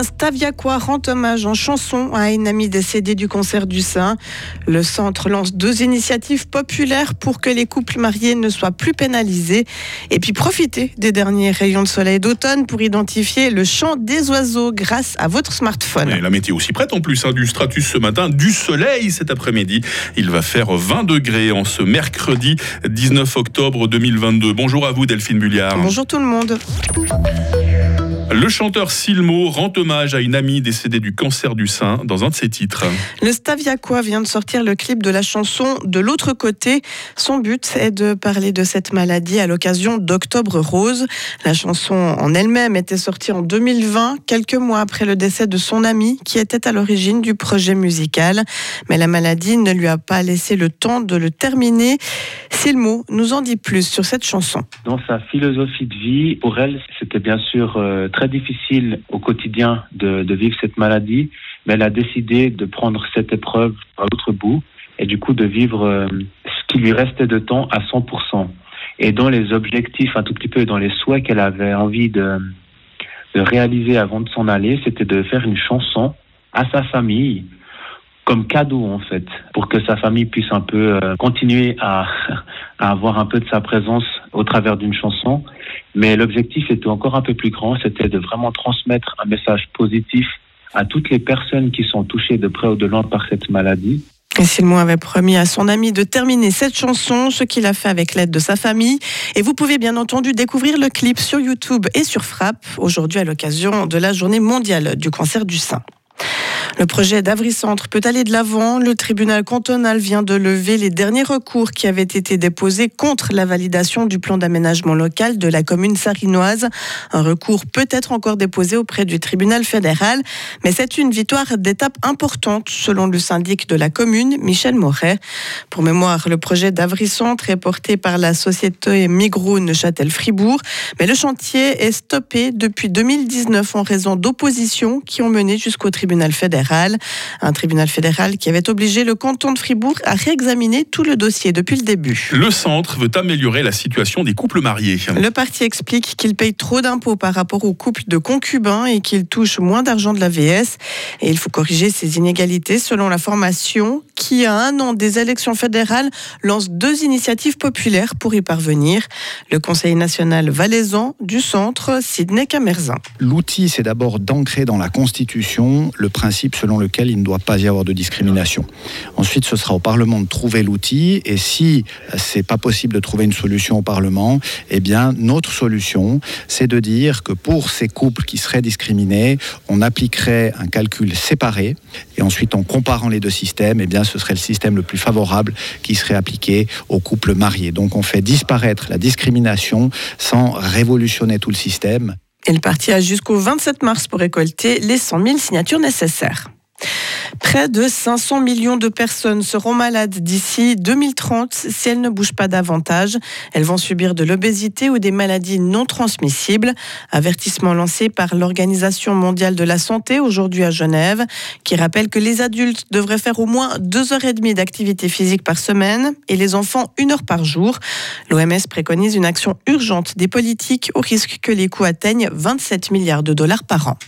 Un rend hommage en chanson à une amie décédée du cancer du sein. Le centre lance deux initiatives populaires pour que les couples mariés ne soient plus pénalisés. Et puis profitez des derniers rayons de soleil d'automne pour identifier le chant des oiseaux grâce à votre smartphone. la météo aussi prête en plus, hein, du stratus ce matin, du soleil cet après-midi. Il va faire 20 degrés en ce mercredi 19 octobre 2022. Bonjour à vous Delphine Bulliard. Bonjour tout le monde. Le chanteur Silmo rend hommage à une amie décédée du cancer du sein dans un de ses titres. Le Staviaquois vient de sortir le clip de la chanson De l'autre côté. Son but est de parler de cette maladie à l'occasion d'Octobre Rose. La chanson en elle-même était sortie en 2020, quelques mois après le décès de son ami qui était à l'origine du projet musical. Mais la maladie ne lui a pas laissé le temps de le terminer. Silmo nous en dit plus sur cette chanson. Dans sa philosophie de vie, pour elle, c'était bien sûr euh, très difficile au quotidien de, vivre cette maladie, mais elle a décidé de prendre cette épreuve à l'autre bout et du coup de vivre euh, ce qui lui restait de temps à 100%. Et dans les objectifs, un tout petit peu dans les souhaits qu'elle avait envie de, de réaliser avant de s'en aller, c'était de faire une chanson à sa famille comme cadeau en fait, pour que sa famille puisse un peu euh, continuer à, à avoir un peu de sa présence au travers d'une chanson. Mais l'objectif était encore un peu plus grand, c'était de vraiment transmettre un message positif à toutes les personnes qui sont touchées de près ou de loin par cette maladie. Et Simon avait promis à son ami de terminer cette chanson, ce qu'il a fait avec l'aide de sa famille. Et vous pouvez bien entendu découvrir le clip sur YouTube et sur Frappe, aujourd'hui à l'occasion de la journée mondiale du cancer du sein. Le projet d'Avry-Centre peut aller de l'avant. Le tribunal cantonal vient de lever les derniers recours qui avaient été déposés contre la validation du plan d'aménagement local de la commune sarinoise. Un recours peut être encore déposé auprès du tribunal fédéral, mais c'est une victoire d'étape importante selon le syndic de la commune, Michel Moret. Pour mémoire, le projet d'Avry-Centre est porté par la société Migroun Châtel-Fribourg, mais le chantier est stoppé depuis 2019 en raison d'oppositions qui ont mené jusqu'au tribunal fédéral. Un tribunal fédéral qui avait obligé le canton de Fribourg à réexaminer tout le dossier depuis le début. Le centre veut améliorer la situation des couples mariés. Le parti explique qu'il paye trop d'impôts par rapport aux couples de concubins et qu'il touche moins d'argent de la VS. Et il faut corriger ces inégalités selon la formation qui, à un an des élections fédérales, lance deux initiatives populaires pour y parvenir. Le Conseil national valaisan du centre, Sidney Camerzin. L'outil, c'est d'abord d'ancrer dans la Constitution le principe selon lequel il ne doit pas y avoir de discrimination. Ensuite, ce sera au Parlement de trouver l'outil et si c'est pas possible de trouver une solution au Parlement, eh bien notre solution, c'est de dire que pour ces couples qui seraient discriminés, on appliquerait un calcul séparé et ensuite en comparant les deux systèmes, eh bien ce serait le système le plus favorable qui serait appliqué aux couples mariés. Donc on fait disparaître la discrimination sans révolutionner tout le système. Et le parti a jusqu'au 27 mars pour récolter les 100 000 signatures nécessaires. Près de 500 millions de personnes seront malades d'ici 2030 si elles ne bougent pas davantage. Elles vont subir de l'obésité ou des maladies non transmissibles. Avertissement lancé par l'Organisation mondiale de la santé aujourd'hui à Genève, qui rappelle que les adultes devraient faire au moins deux heures et demie d'activité physique par semaine et les enfants une heure par jour. L'OMS préconise une action urgente des politiques au risque que les coûts atteignent 27 milliards de dollars par an.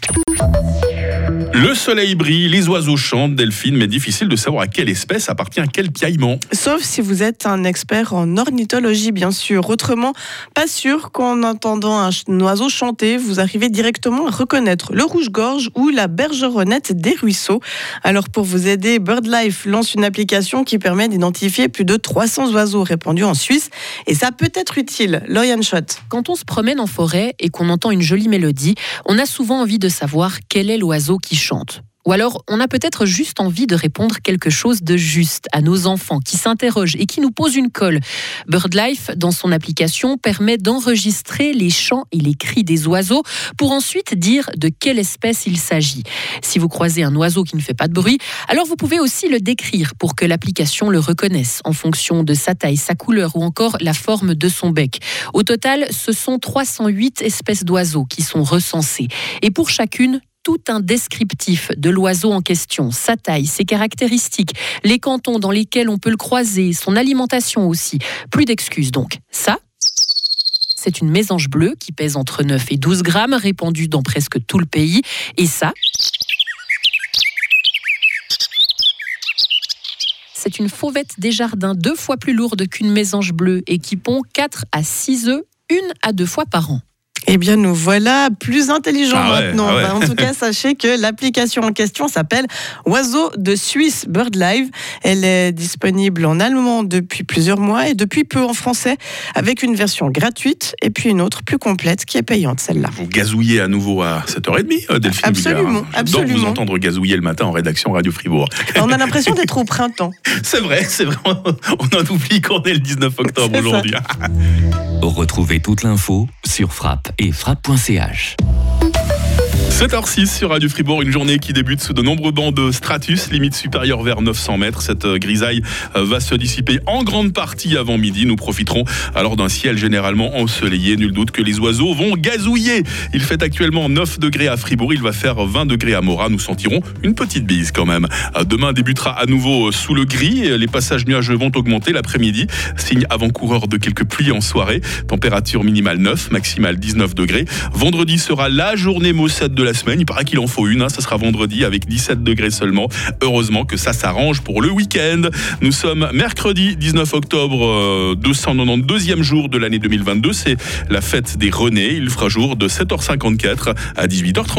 Le soleil brille, les oiseaux chantent, Delphine, mais difficile de savoir à quelle espèce appartient quel piaillement. Sauf si vous êtes un expert en ornithologie, bien sûr. Autrement, pas sûr qu'en entendant un oiseau chanter, vous arrivez directement à reconnaître le rouge-gorge ou la bergeronnette des ruisseaux. Alors pour vous aider, BirdLife lance une application qui permet d'identifier plus de 300 oiseaux répandus en Suisse. Et ça peut être utile. Schott. Quand on se promène en forêt et qu'on entend une jolie mélodie, on a souvent envie de savoir quel est l'oiseau qui chante. Ou alors, on a peut-être juste envie de répondre quelque chose de juste à nos enfants qui s'interrogent et qui nous posent une colle. BirdLife, dans son application, permet d'enregistrer les chants et les cris des oiseaux pour ensuite dire de quelle espèce il s'agit. Si vous croisez un oiseau qui ne fait pas de bruit, alors vous pouvez aussi le décrire pour que l'application le reconnaisse en fonction de sa taille, sa couleur ou encore la forme de son bec. Au total, ce sont 308 espèces d'oiseaux qui sont recensées. Et pour chacune, tout un descriptif de l'oiseau en question, sa taille, ses caractéristiques, les cantons dans lesquels on peut le croiser, son alimentation aussi. Plus d'excuses donc. Ça, c'est une mésange bleue qui pèse entre 9 et 12 grammes, répandue dans presque tout le pays. Et ça, c'est une fauvette des jardins deux fois plus lourde qu'une mésange bleue et qui pond 4 à 6 œufs, une à deux fois par an. Eh bien, nous voilà plus intelligents Ah ouais, maintenant. ah ouais. Ben, en tout cas, sachez que l'application en question s'appelle Oiseau de Suisse BirdLive. Elle est disponible en allemand depuis plusieurs mois et depuis peu en français, avec une version gratuite et puis une autre plus complète qui est payante, celle-là. Vous gazouillez à nouveau à 7h30, euh, Delphine Absolument. J'adore vous absolument. entendre gazouiller le matin en rédaction Radio Fribourg. On a l'impression d'être au printemps. C'est vrai, c'est vrai. On en oublie qu'on est le 19 octobre aujourd'hui. Retrouvez toute l'info sur frappe et frappe.ch. 7h06 sur Radio Fribourg, une journée qui débute sous de nombreux bancs de stratus, limite supérieure vers 900 mètres. Cette euh, grisaille euh, va se dissiper en grande partie avant midi. Nous profiterons alors d'un ciel généralement ensoleillé. Nul doute que les oiseaux vont gazouiller. Il fait actuellement 9 degrés à Fribourg, il va faire 20 degrés à Morat. Nous sentirons une petite bise quand même. Euh, Demain débutera à nouveau sous le gris. Les passages nuageux vont augmenter l'après-midi. Signe avant-coureur de quelques pluies en soirée. Température minimale 9, maximale 19 degrés. Vendredi sera la journée maussade de la semaine. Il paraît qu'il en faut une. hein. Ça sera vendredi avec 17 degrés seulement. Heureusement que ça s'arrange pour le week-end. Nous sommes mercredi 19 octobre, euh, 292e jour de l'année 2022. C'est la fête des Renés. Il fera jour de 7h54 à 18h30.